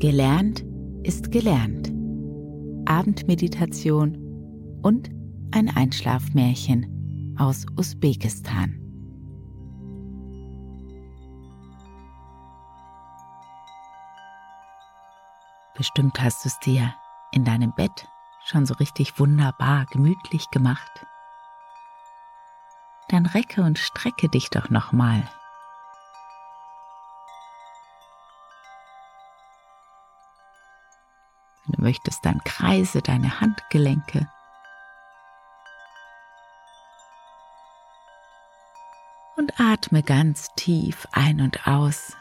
Gelernt ist gelernt. Abendmeditation und ein Einschlafmärchen aus Usbekistan. Bestimmt hast du es dir in deinem Bett schon so richtig wunderbar gemütlich gemacht. Dann recke und strecke dich doch nochmal. Wenn du möchtest, dann kreise deine Handgelenke. Und atme ganz tief ein und aus.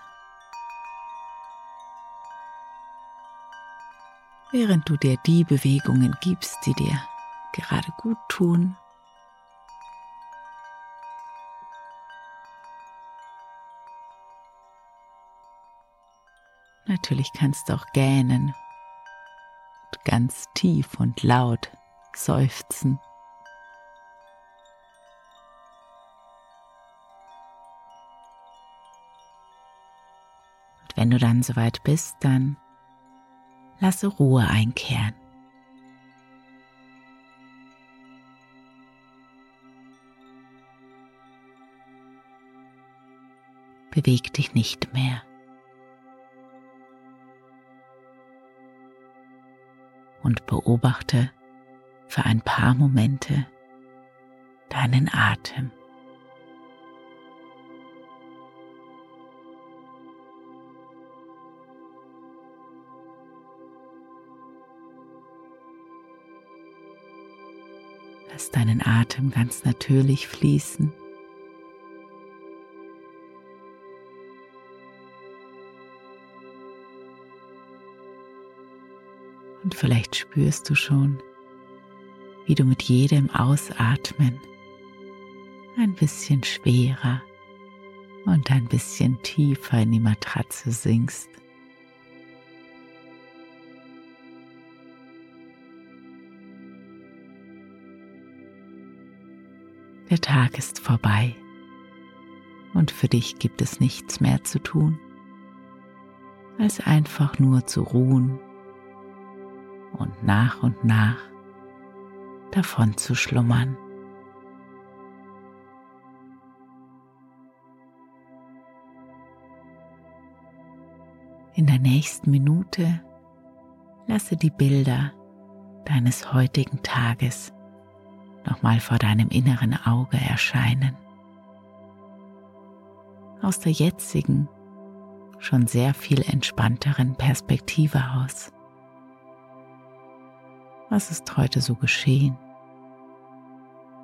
Während du dir die Bewegungen gibst, die dir gerade gut tun. Natürlich kannst du auch gähnen ganz tief und laut seufzen. Und wenn du dann soweit bist, dann lasse Ruhe einkehren. Beweg dich nicht mehr. Und beobachte für ein paar Momente deinen Atem. Lass deinen Atem ganz natürlich fließen. Vielleicht spürst du schon, wie du mit jedem Ausatmen ein bisschen schwerer und ein bisschen tiefer in die Matratze sinkst. Der Tag ist vorbei und für dich gibt es nichts mehr zu tun, als einfach nur zu ruhen und nach und nach davon zu schlummern. In der nächsten Minute lasse die Bilder deines heutigen Tages nochmal vor deinem inneren Auge erscheinen. Aus der jetzigen, schon sehr viel entspannteren Perspektive aus. Was ist heute so geschehen?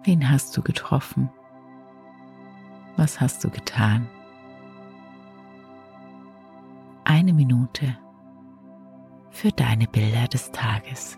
Wen hast du getroffen? Was hast du getan? Eine Minute für deine Bilder des Tages.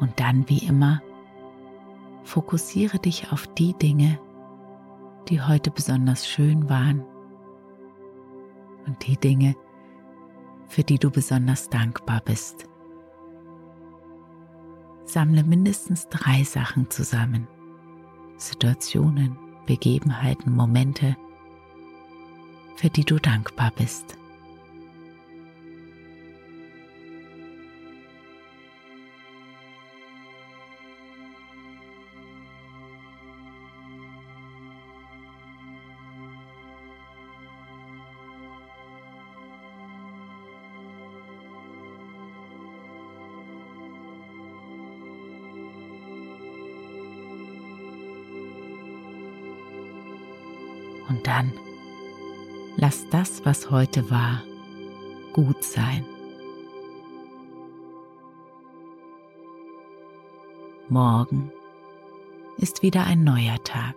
Und dann, wie immer, fokussiere dich auf die Dinge, die heute besonders schön waren und die Dinge, für die du besonders dankbar bist. Sammle mindestens drei Sachen zusammen. Situationen, Begebenheiten, Momente, für die du dankbar bist. Dann lass das, was heute war, gut sein. Morgen ist wieder ein neuer Tag,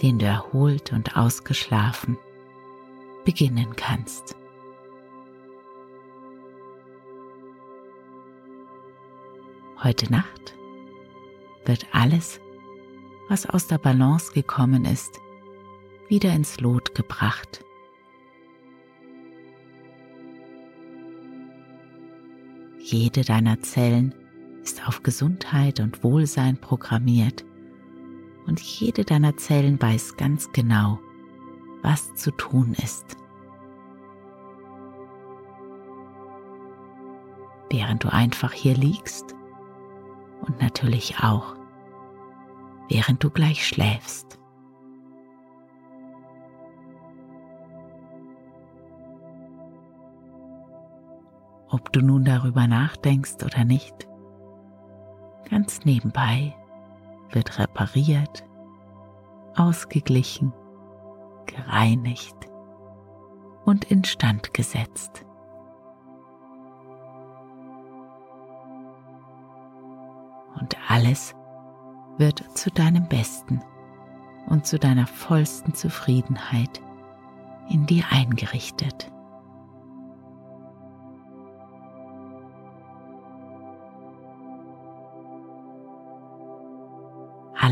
den du erholt und ausgeschlafen beginnen kannst. Heute Nacht wird alles, was aus der Balance gekommen ist, wieder ins Lot gebracht. Jede deiner Zellen ist auf Gesundheit und Wohlsein programmiert und jede deiner Zellen weiß ganz genau, was zu tun ist. Während du einfach hier liegst und natürlich auch, während du gleich schläfst. Ob du nun darüber nachdenkst oder nicht. Ganz nebenbei wird repariert, ausgeglichen, gereinigt und instand gesetzt. Und alles wird zu deinem Besten und zu deiner vollsten Zufriedenheit in dir eingerichtet.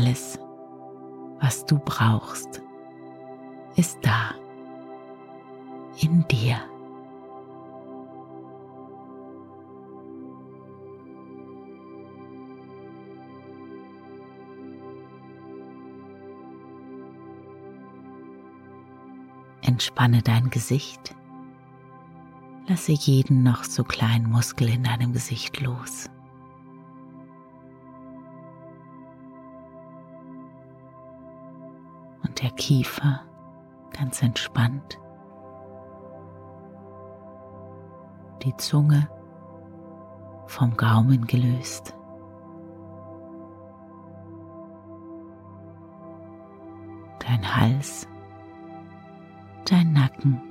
Alles, was du brauchst, ist da, in dir. Entspanne dein Gesicht. Lasse jeden noch so kleinen Muskel in deinem Gesicht los. Der Kiefer ganz entspannt. Die Zunge vom Gaumen gelöst. Dein Hals, dein Nacken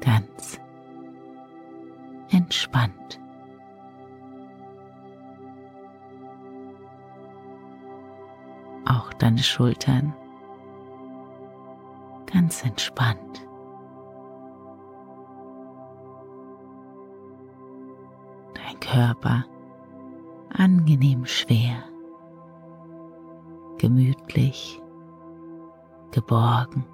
ganz entspannt. Auch deine Schultern ganz entspannt. Dein Körper angenehm schwer, gemütlich, geborgen.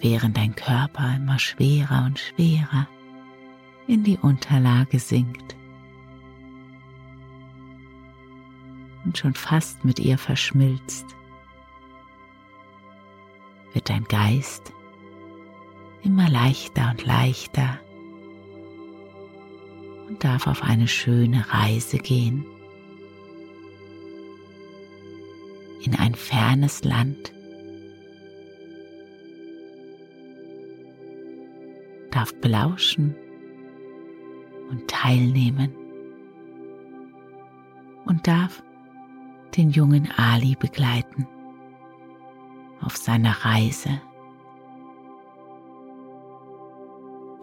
Während dein Körper immer schwerer und schwerer in die Unterlage sinkt. Und schon fast mit ihr verschmilzt, wird dein Geist immer leichter und leichter und darf auf eine schöne Reise gehen. In ein fernes Land darf belauschen und teilnehmen und darf den jungen Ali begleiten auf seiner Reise,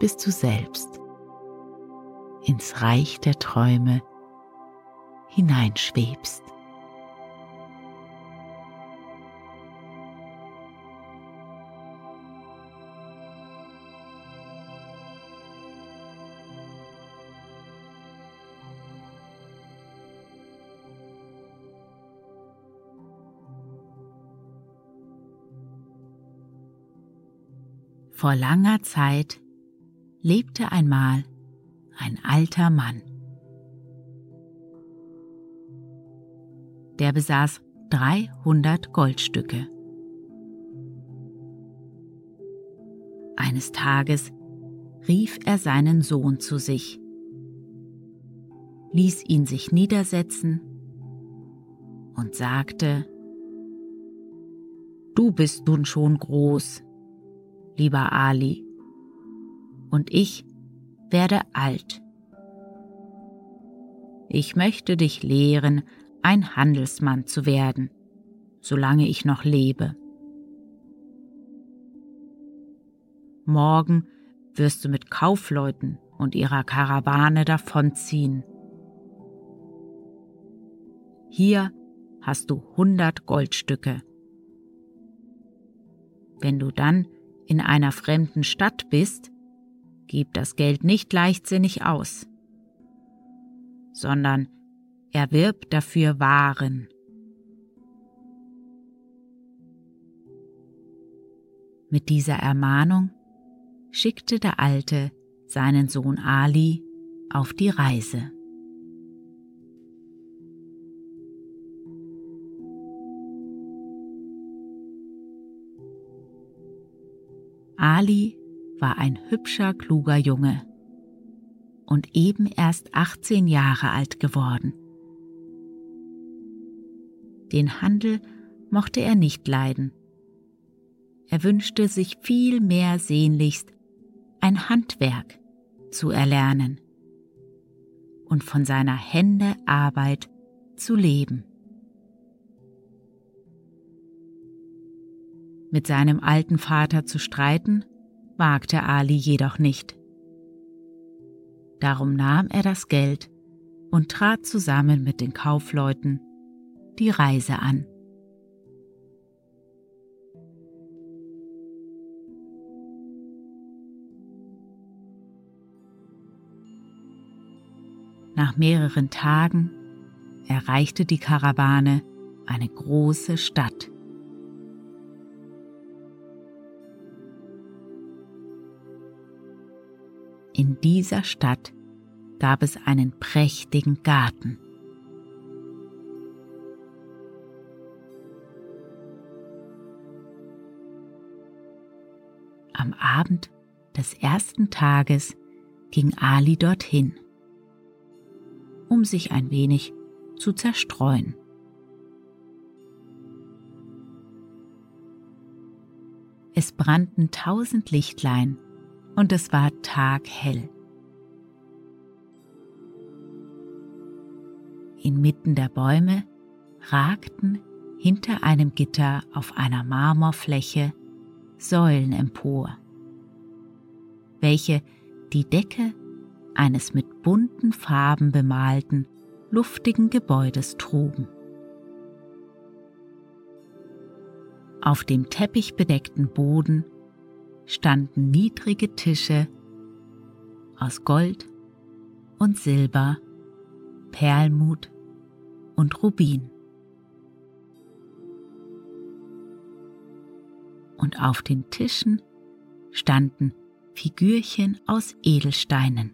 bis du selbst ins Reich der Träume hineinschwebst. Vor langer Zeit lebte einmal ein alter Mann. Der besaß 300 Goldstücke. Eines Tages rief er seinen Sohn zu sich, ließ ihn sich niedersetzen und sagte, Du bist nun schon groß, lieber Ali, und ich werde alt. Ich möchte dich lehren, ein Handelsmann zu werden, solange ich noch lebe. Morgen wirst du mit Kaufleuten und ihrer Karawane davonziehen. Hier hast du hundert Goldstücke. Wenn du dann in einer fremden Stadt bist, gib das Geld nicht leichtsinnig aus, sondern erwirb dafür Waren. Mit dieser Ermahnung schickte der Alte seinen Sohn Ali auf die Reise. Ali war ein hübscher, kluger Junge und eben erst 18 Jahre alt geworden. Den Handel mochte er nicht leiden. Er wünschte sich viel mehr sehnlichst ein Handwerk zu erlernen und von seiner Hände Arbeit zu leben. Mit seinem alten Vater zu streiten, wagte Ali jedoch nicht. Darum nahm er das Geld und trat zusammen mit den Kaufleuten die Reise an. Nach mehreren Tagen erreichte die Karawane eine große Stadt. In dieser Stadt gab es einen prächtigen Garten. Am Abend des ersten Tages ging Ali dorthin, um sich ein wenig zu zerstreuen. Es brannten tausend Lichtlein und es war taghell. Inmitten der Bäume ragten hinter einem Gitter auf einer Marmorfläche Säulen empor, welche die Decke eines mit bunten Farben bemalten, luftigen Gebäudes trugen. Auf dem teppichbedeckten Boden standen niedrige Tische aus Gold und Silber, Perlmut und Rubin. Und auf den Tischen standen Figürchen aus Edelsteinen.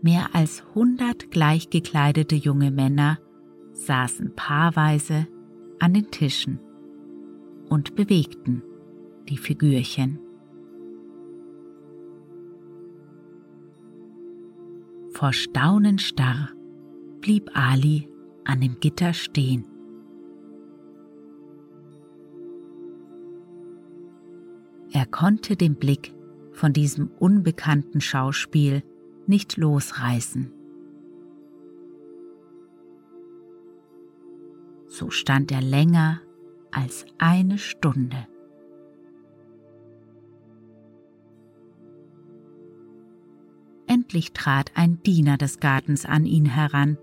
Mehr als hundert gleichgekleidete junge Männer saßen paarweise an den Tischen und bewegten die Figürchen. Vor Staunen starr blieb Ali an dem Gitter stehen. Er konnte den Blick von diesem unbekannten Schauspiel nicht losreißen. So stand er länger als eine Stunde. Endlich trat ein Diener des Gartens an ihn heran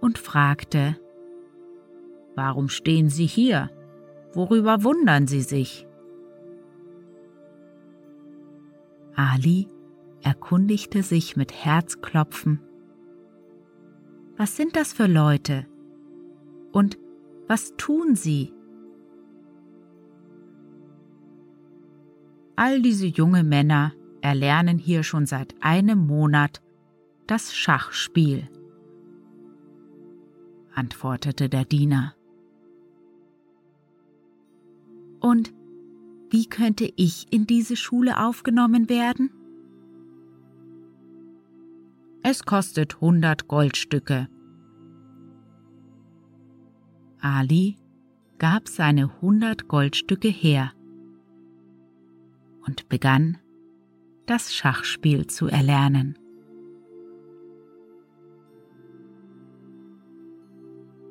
und fragte, Warum stehen Sie hier? Worüber wundern Sie sich? Ali erkundigte sich mit Herzklopfen. Was sind das für Leute? Und Was tun Sie? All diese junge Männer erlernen hier schon seit einem Monat das Schachspiel, antwortete der Diener. Und wie könnte ich in diese Schule aufgenommen werden? Es kostet hundert Goldstücke. Ali gab seine hundert Goldstücke her und begann, das Schachspiel zu erlernen.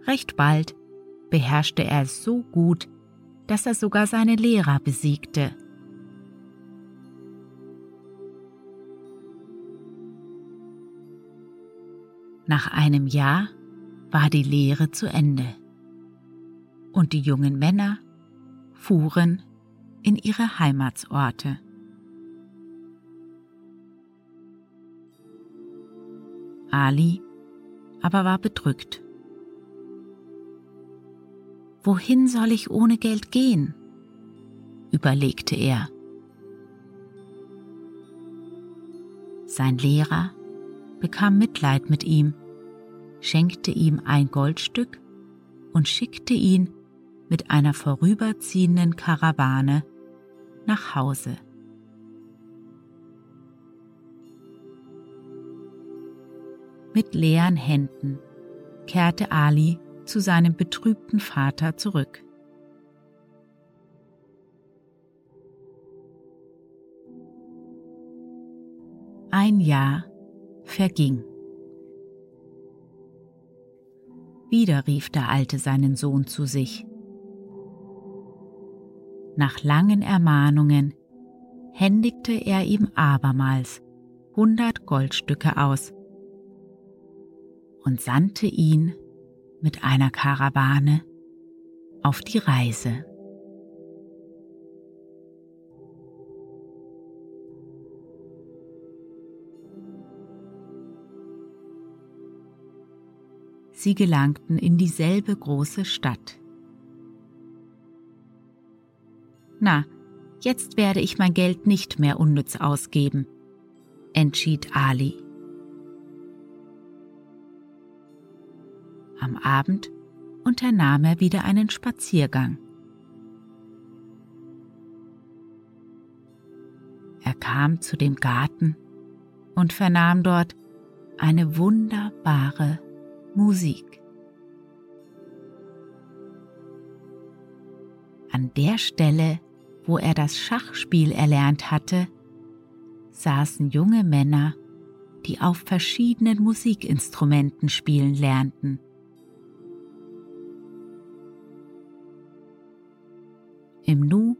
Recht bald beherrschte er es so gut, dass er sogar seine Lehrer besiegte. Nach einem Jahr war die Lehre zu Ende und die jungen Männer fuhren in ihre Heimatsorte. Ali aber war bedrückt Wohin soll ich ohne Geld gehen? überlegte er. Sein Lehrer bekam Mitleid mit ihm, schenkte ihm ein Goldstück und schickte ihn mit einer vorüberziehenden Karawane nach Hause. Mit leeren Händen kehrte Ali zu seinem betrübten Vater zurück. Ein Jahr verging. Wieder rief der Alte seinen Sohn zu sich. Nach langen Ermahnungen händigte er ihm abermals hundert Goldstücke aus und sandte ihn mit einer Karawane auf die Reise. Sie gelangten in dieselbe große Stadt. Na, jetzt werde ich mein Geld nicht mehr unnütz ausgeben, entschied Ali. Am Abend unternahm er wieder einen Spaziergang. Er kam zu dem Garten und vernahm dort eine wunderbare Musik. An der Stelle, wo er das Schachspiel erlernt hatte, saßen junge Männer, die auf verschiedenen Musikinstrumenten spielen lernten. Im Nu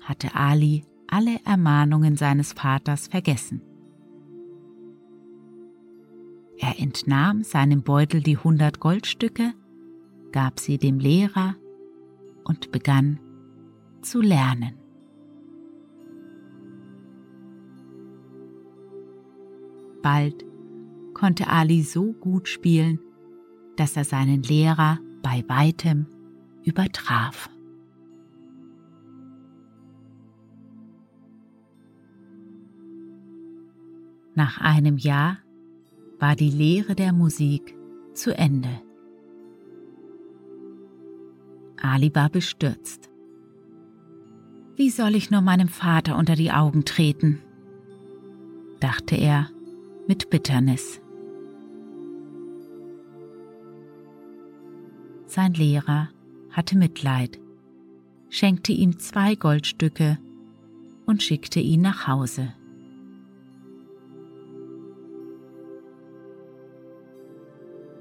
hatte Ali alle Ermahnungen seines Vaters vergessen. Er entnahm seinem Beutel die hundert Goldstücke, gab sie dem Lehrer und begann zu lernen. Bald konnte Ali so gut spielen, dass er seinen Lehrer bei weitem übertraf. Nach einem Jahr war die Lehre der Musik zu Ende. Ali war bestürzt. Wie soll ich nur meinem Vater unter die Augen treten? dachte er mit Bitternis. Sein Lehrer hatte Mitleid, schenkte ihm zwei Goldstücke und schickte ihn nach Hause.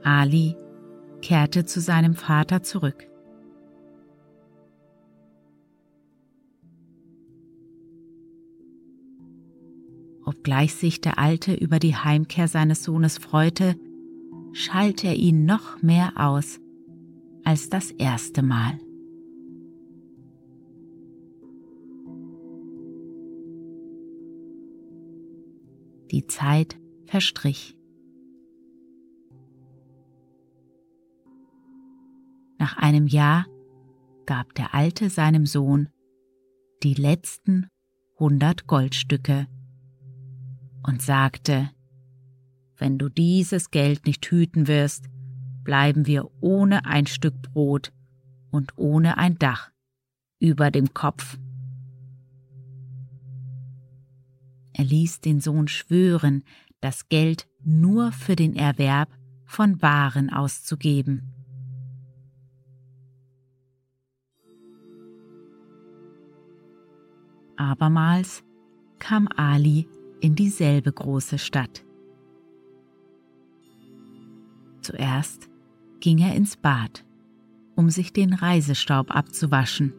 Ali kehrte zu seinem Vater zurück. Obgleich sich der Alte über die Heimkehr seines Sohnes freute, schalt er ihn noch mehr aus als das erste Mal. Die Zeit verstrich. Nach einem Jahr gab der Alte seinem Sohn die letzten hundert Goldstücke und sagte, wenn du dieses Geld nicht hüten wirst, bleiben wir ohne ein Stück Brot und ohne ein Dach über dem Kopf. Er ließ den Sohn schwören, das Geld nur für den Erwerb von Waren auszugeben. Abermals kam Ali in dieselbe große Stadt. Zuerst ging er ins Bad, um sich den Reisestaub abzuwaschen.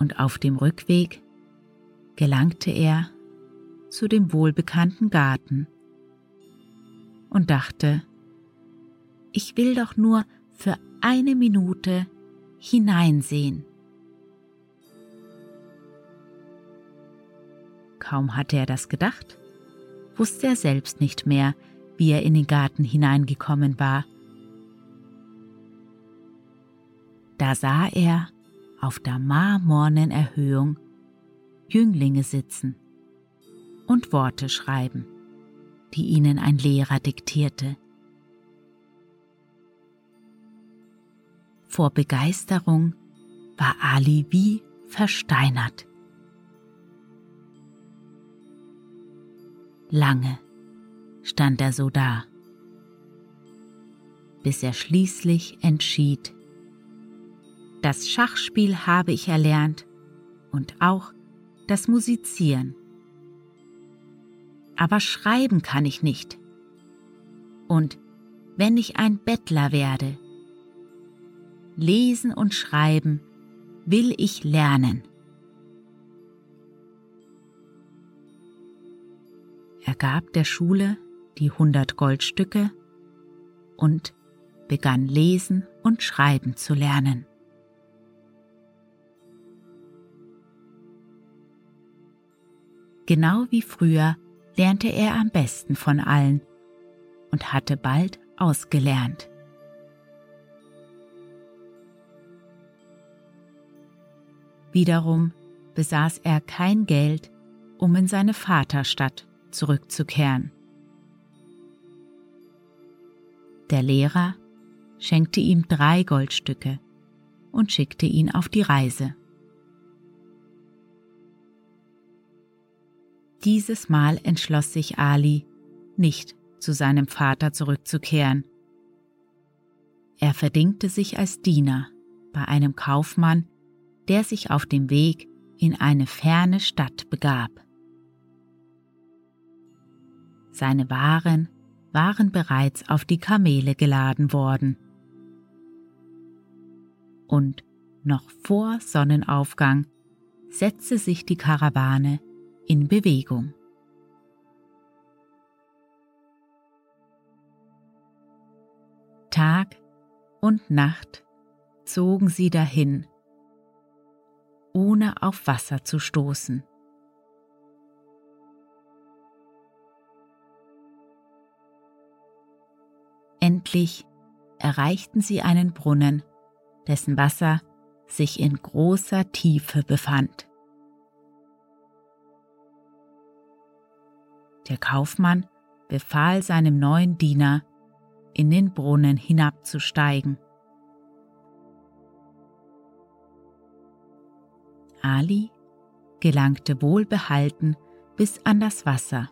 Und auf dem Rückweg gelangte er zu dem wohlbekannten Garten und dachte, ich will doch nur für eine Minute hineinsehen. Kaum hatte er das gedacht, wusste er selbst nicht mehr, wie er in den Garten hineingekommen war. Da sah er auf der marmornen Erhöhung Jünglinge sitzen und Worte schreiben, die ihnen ein Lehrer diktierte. Vor Begeisterung war Ali wie versteinert. Lange stand er so da, bis er schließlich entschied, das Schachspiel habe ich erlernt und auch das Musizieren. Aber schreiben kann ich nicht. Und wenn ich ein Bettler werde, lesen und schreiben will ich lernen. Er gab der Schule die hundert Goldstücke und begann lesen und schreiben zu lernen. Genau wie früher lernte er am besten von allen und hatte bald ausgelernt. Wiederum besaß er kein Geld, um in seine Vaterstadt zurückzukehren. Der Lehrer schenkte ihm drei Goldstücke und schickte ihn auf die Reise. Dieses Mal entschloss sich Ali, nicht zu seinem Vater zurückzukehren. Er verdingte sich als Diener bei einem Kaufmann, der sich auf dem Weg in eine ferne Stadt begab. Seine Waren waren bereits auf die Kamele geladen worden. Und noch vor Sonnenaufgang setzte sich die Karawane in Bewegung. Tag und Nacht zogen sie dahin, ohne auf Wasser zu stoßen. Endlich erreichten sie einen Brunnen, dessen Wasser sich in großer Tiefe befand. Der Kaufmann befahl seinem neuen Diener, in den Brunnen hinabzusteigen. Ali gelangte wohlbehalten bis an das Wasser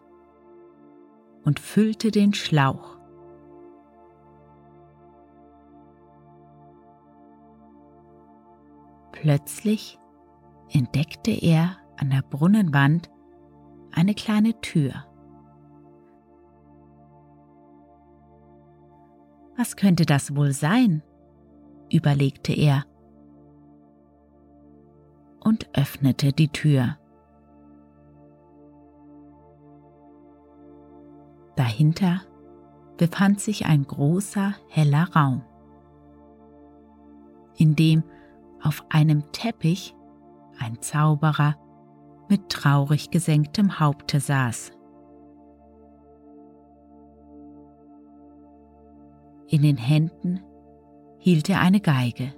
und füllte den Schlauch Plötzlich entdeckte er an der Brunnenwand eine kleine Tür. Was könnte das wohl sein? überlegte er und öffnete die Tür. Dahinter befand sich ein großer, heller Raum, in dem auf einem Teppich ein Zauberer mit traurig gesenktem Haupte saß. In den Händen hielt er eine Geige.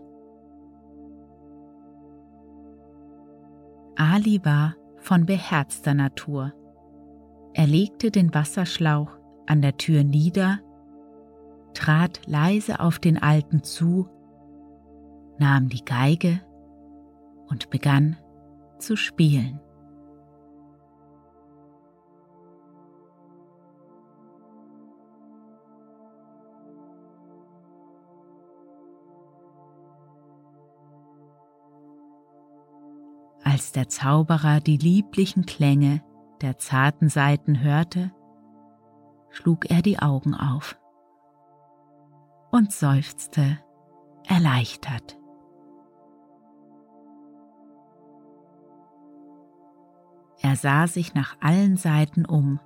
Ali war von beherzter Natur. Er legte den Wasserschlauch an der Tür nieder, trat leise auf den Alten zu, nahm die Geige und begann zu spielen. Als der Zauberer die lieblichen Klänge der zarten Saiten hörte, schlug er die Augen auf und seufzte erleichtert. Er sah sich nach allen Seiten um,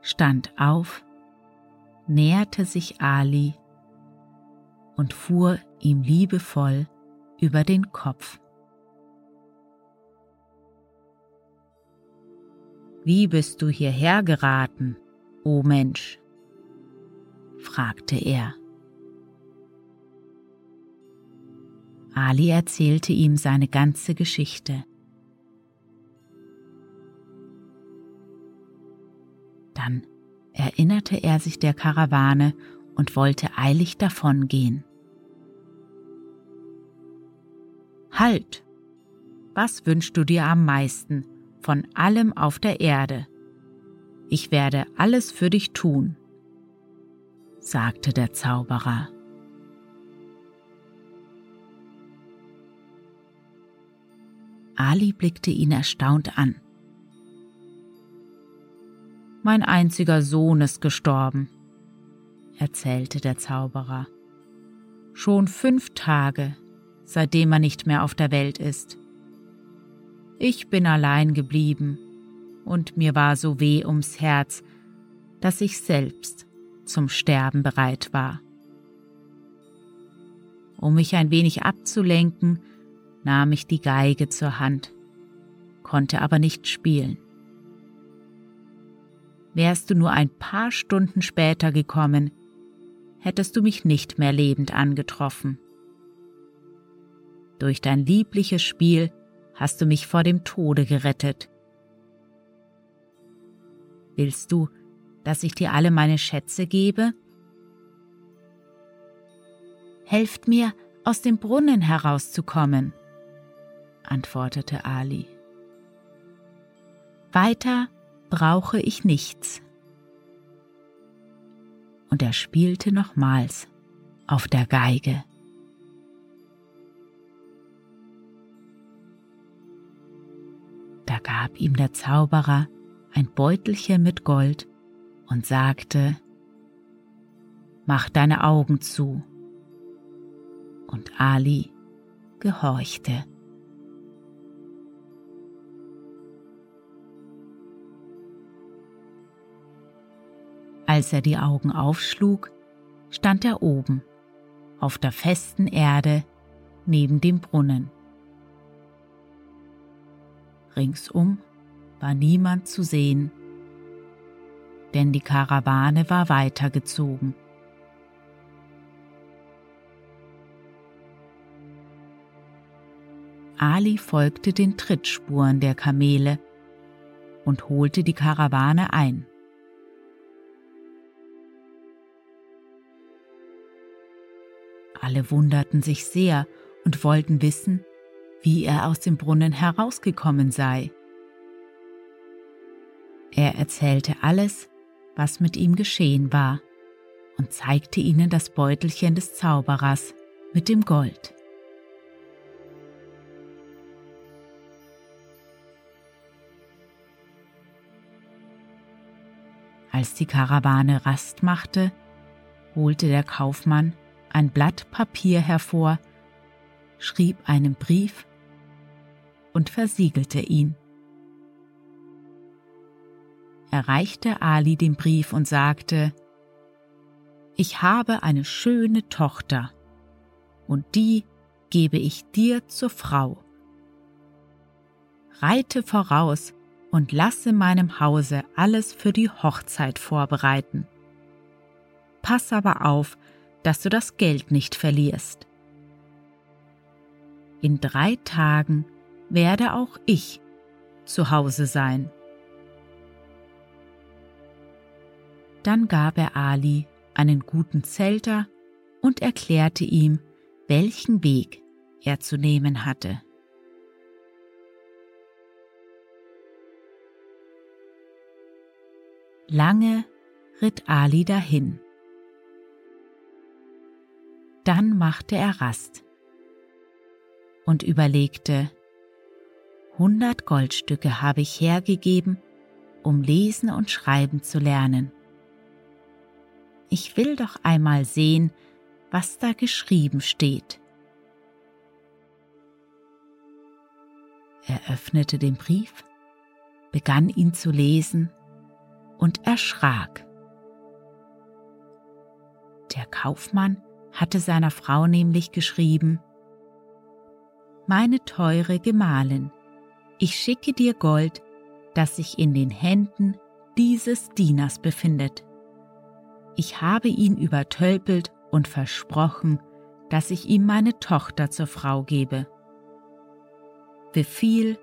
stand auf, näherte sich Ali und fuhr ihm liebevoll über den Kopf. Wie bist du hierher geraten, o Mensch? fragte er. Ali erzählte ihm seine ganze Geschichte. Dann erinnerte er sich der Karawane und wollte eilig davongehen. Halt! Was wünschst du dir am meisten von allem auf der Erde? Ich werde alles für dich tun, sagte der Zauberer. Ali blickte ihn erstaunt an. Mein einziger Sohn ist gestorben, erzählte der Zauberer. Schon fünf Tage, seitdem er nicht mehr auf der Welt ist. Ich bin allein geblieben und mir war so weh ums Herz, dass ich selbst zum Sterben bereit war. Um mich ein wenig abzulenken, nahm ich die Geige zur Hand, konnte aber nicht spielen. Wärst du nur ein paar Stunden später gekommen, hättest du mich nicht mehr lebend angetroffen. Durch dein liebliches Spiel hast du mich vor dem Tode gerettet. Willst du, dass ich dir alle meine Schätze gebe? Helft mir, aus dem Brunnen herauszukommen, antwortete Ali. Weiter brauche ich nichts. Und er spielte nochmals auf der Geige. Da gab ihm der Zauberer ein Beutelchen mit Gold und sagte, Mach deine Augen zu. Und Ali gehorchte. Als er die Augen aufschlug, stand er oben, auf der festen Erde neben dem Brunnen. Ringsum war niemand zu sehen, denn die Karawane war weitergezogen. Ali folgte den Trittspuren der Kamele und holte die Karawane ein. Alle wunderten sich sehr und wollten wissen, wie er aus dem Brunnen herausgekommen sei. Er erzählte alles, was mit ihm geschehen war, und zeigte ihnen das Beutelchen des Zauberers mit dem Gold. Als die Karawane Rast machte, holte der Kaufmann ein Blatt Papier hervor, schrieb einen Brief und versiegelte ihn. Er reichte Ali den Brief und sagte, Ich habe eine schöne Tochter, und die gebe ich dir zur Frau. Reite voraus und lasse meinem Hause alles für die Hochzeit vorbereiten. Pass aber auf, dass du das Geld nicht verlierst. In drei Tagen werde auch ich zu Hause sein. Dann gab er Ali einen guten Zelter und erklärte ihm, welchen Weg er zu nehmen hatte. Lange ritt Ali dahin. Dann machte er Rast und überlegte, hundert Goldstücke habe ich hergegeben, um lesen und schreiben zu lernen. Ich will doch einmal sehen, was da geschrieben steht. Er öffnete den Brief, begann ihn zu lesen und erschrak. Der Kaufmann hatte seiner Frau nämlich geschrieben, Meine teure Gemahlin, ich schicke dir Gold, das sich in den Händen dieses Dieners befindet. Ich habe ihn übertölpelt und versprochen, dass ich ihm meine Tochter zur Frau gebe. Befiehl,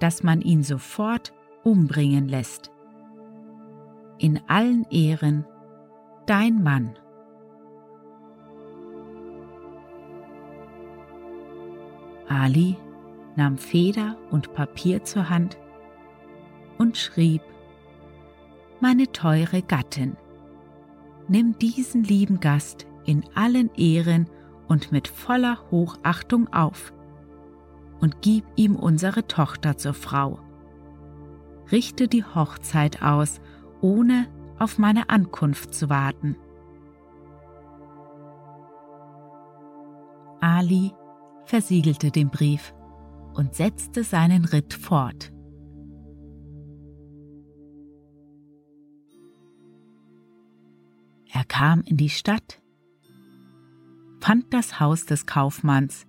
dass man ihn sofort umbringen lässt in allen Ehren, dein Mann. Ali nahm Feder und Papier zur Hand und schrieb, Meine teure Gattin, nimm diesen lieben Gast in allen Ehren und mit voller Hochachtung auf und gib ihm unsere Tochter zur Frau. Richte die Hochzeit aus ohne auf meine Ankunft zu warten. Ali versiegelte den Brief und setzte seinen Ritt fort. Er kam in die Stadt, fand das Haus des Kaufmanns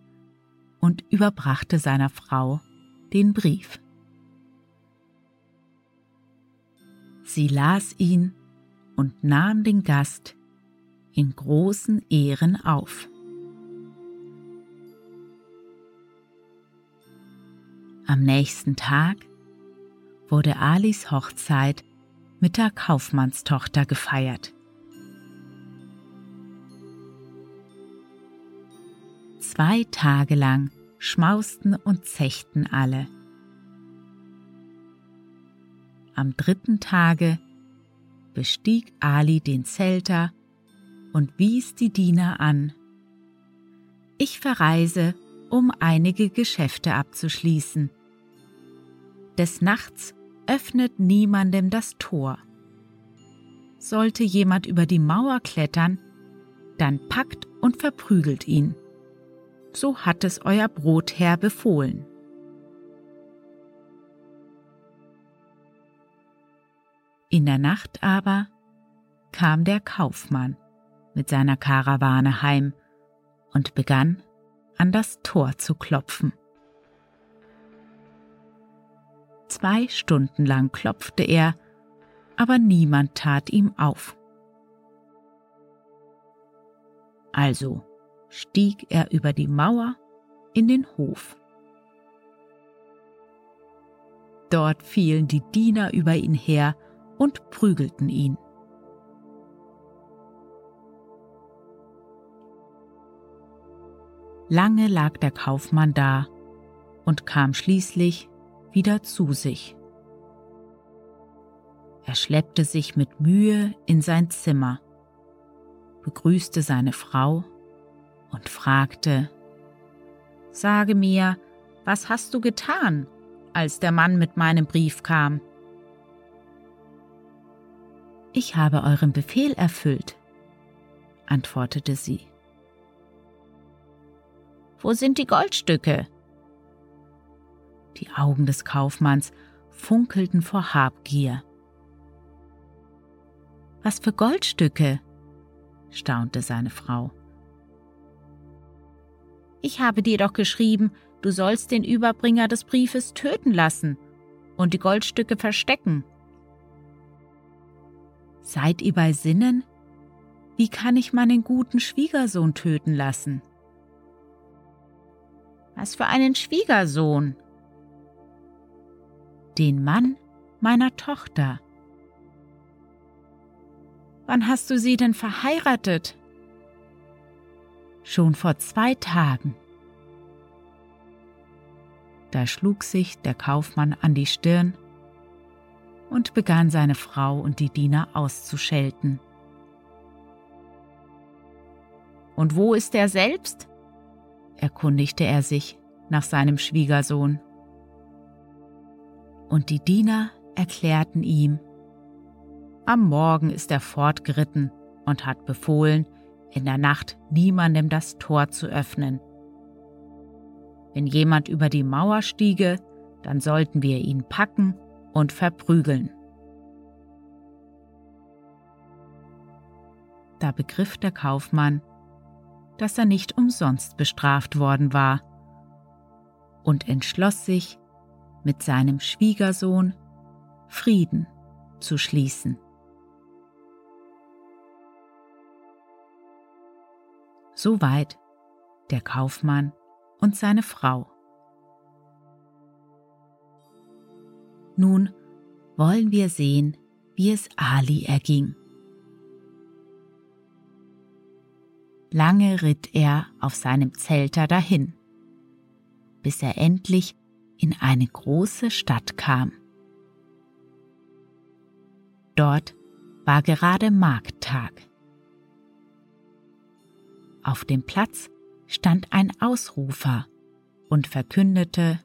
und überbrachte seiner Frau den Brief. Sie las ihn und nahm den Gast in großen Ehren auf. Am nächsten Tag wurde Alis Hochzeit mit der Kaufmannstochter gefeiert. Zwei Tage lang schmausten und zechten alle. Am dritten Tage bestieg Ali den Zelter und wies die Diener an. Ich verreise, um einige Geschäfte abzuschließen. Des Nachts öffnet niemandem das Tor. Sollte jemand über die Mauer klettern, dann packt und verprügelt ihn. So hat es euer Brotherr befohlen. In der Nacht aber kam der Kaufmann mit seiner Karawane heim und begann an das Tor zu klopfen. Zwei Stunden lang klopfte er, aber niemand tat ihm auf. Also stieg er über die Mauer in den Hof. Dort fielen die Diener über ihn her und prügelten ihn. Lange lag der Kaufmann da und kam schließlich wieder zu sich. Er schleppte sich mit Mühe in sein Zimmer, begrüßte seine Frau und fragte, Sage mir, was hast du getan, als der Mann mit meinem Brief kam? Ich habe euren Befehl erfüllt, antwortete sie. Wo sind die Goldstücke? Die Augen des Kaufmanns funkelten vor Habgier. Was für Goldstücke? staunte seine Frau. Ich habe dir doch geschrieben, du sollst den Überbringer des Briefes töten lassen und die Goldstücke verstecken. Seid ihr bei Sinnen? Wie kann ich meinen guten Schwiegersohn töten lassen? Was für einen Schwiegersohn? Den Mann meiner Tochter. Wann hast du sie denn verheiratet? Schon vor zwei Tagen. Da schlug sich der Kaufmann an die Stirn und begann seine Frau und die Diener auszuschelten. Und wo ist er selbst? erkundigte er sich nach seinem Schwiegersohn. Und die Diener erklärten ihm, am Morgen ist er fortgeritten und hat befohlen, in der Nacht niemandem das Tor zu öffnen. Wenn jemand über die Mauer stiege, dann sollten wir ihn packen und verprügeln. Da begriff der Kaufmann, dass er nicht umsonst bestraft worden war und entschloss sich, mit seinem Schwiegersohn Frieden zu schließen. Soweit der Kaufmann und seine Frau. Nun wollen wir sehen, wie es Ali erging. Lange ritt er auf seinem Zelter dahin, bis er endlich in eine große Stadt kam. Dort war gerade Markttag. Auf dem Platz stand ein Ausrufer und verkündete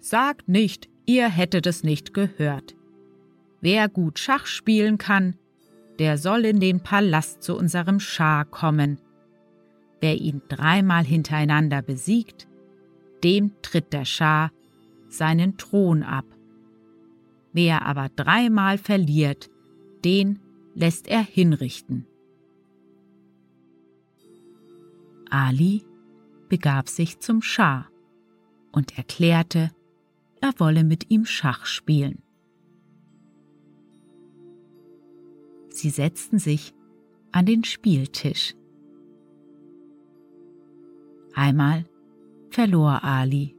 Sagt nicht, ihr hättet es nicht gehört. Wer gut Schach spielen kann, der soll in den Palast zu unserem Schah kommen. Wer ihn dreimal hintereinander besiegt, dem tritt der Schah seinen Thron ab. Wer aber dreimal verliert, den lässt er hinrichten. Ali begab sich zum Schah und erklärte, er wolle mit ihm Schach spielen. Sie setzten sich an den Spieltisch. Einmal verlor Ali.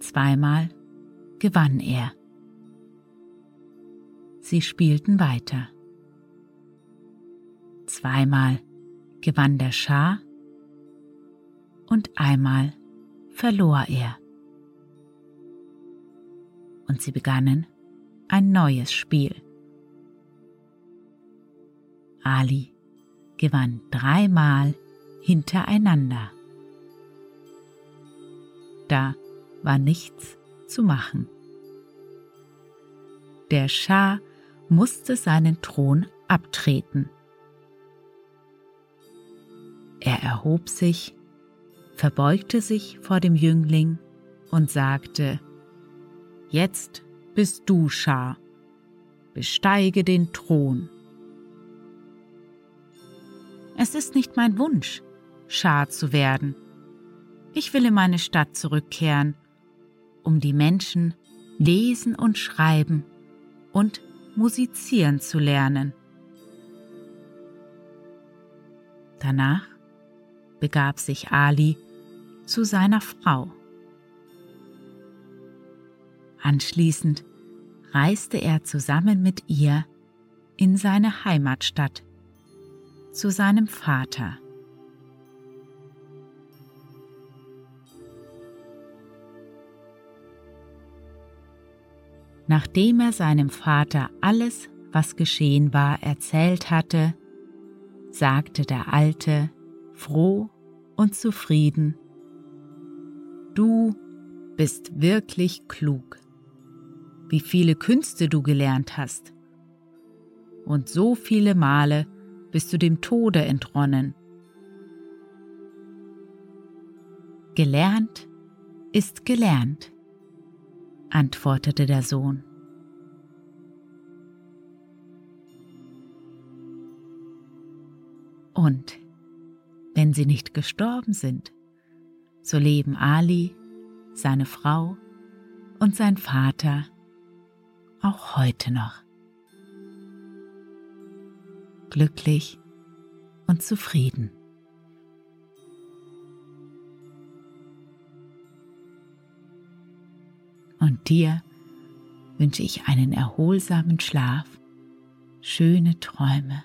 Zweimal gewann er. Sie spielten weiter. Zweimal gewann der Schah und einmal verlor er. Und sie begannen ein neues Spiel. Ali gewann dreimal hintereinander. Da war nichts zu machen. Der Schah musste seinen Thron abtreten. Er erhob sich, verbeugte sich vor dem Jüngling und sagte, Jetzt bist du Schah, besteige den Thron. Es ist nicht mein Wunsch, Schah zu werden. Ich will in meine Stadt zurückkehren, um die Menschen lesen und schreiben und musizieren zu lernen. Danach begab sich Ali zu seiner Frau. Anschließend reiste er zusammen mit ihr in seine Heimatstadt zu seinem Vater. Nachdem er seinem Vater alles, was geschehen war, erzählt hatte, sagte der Alte, froh und zufrieden, Du bist wirklich klug, wie viele Künste du gelernt hast. Und so viele Male bist du dem Tode entronnen. Gelernt ist gelernt, antwortete der Sohn. Und wenn sie nicht gestorben sind, so leben Ali, seine Frau und sein Vater auch heute noch. glücklich und zufrieden. Dir wünsche ich einen erholsamen Schlaf, schöne Träume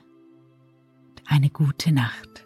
und eine gute Nacht.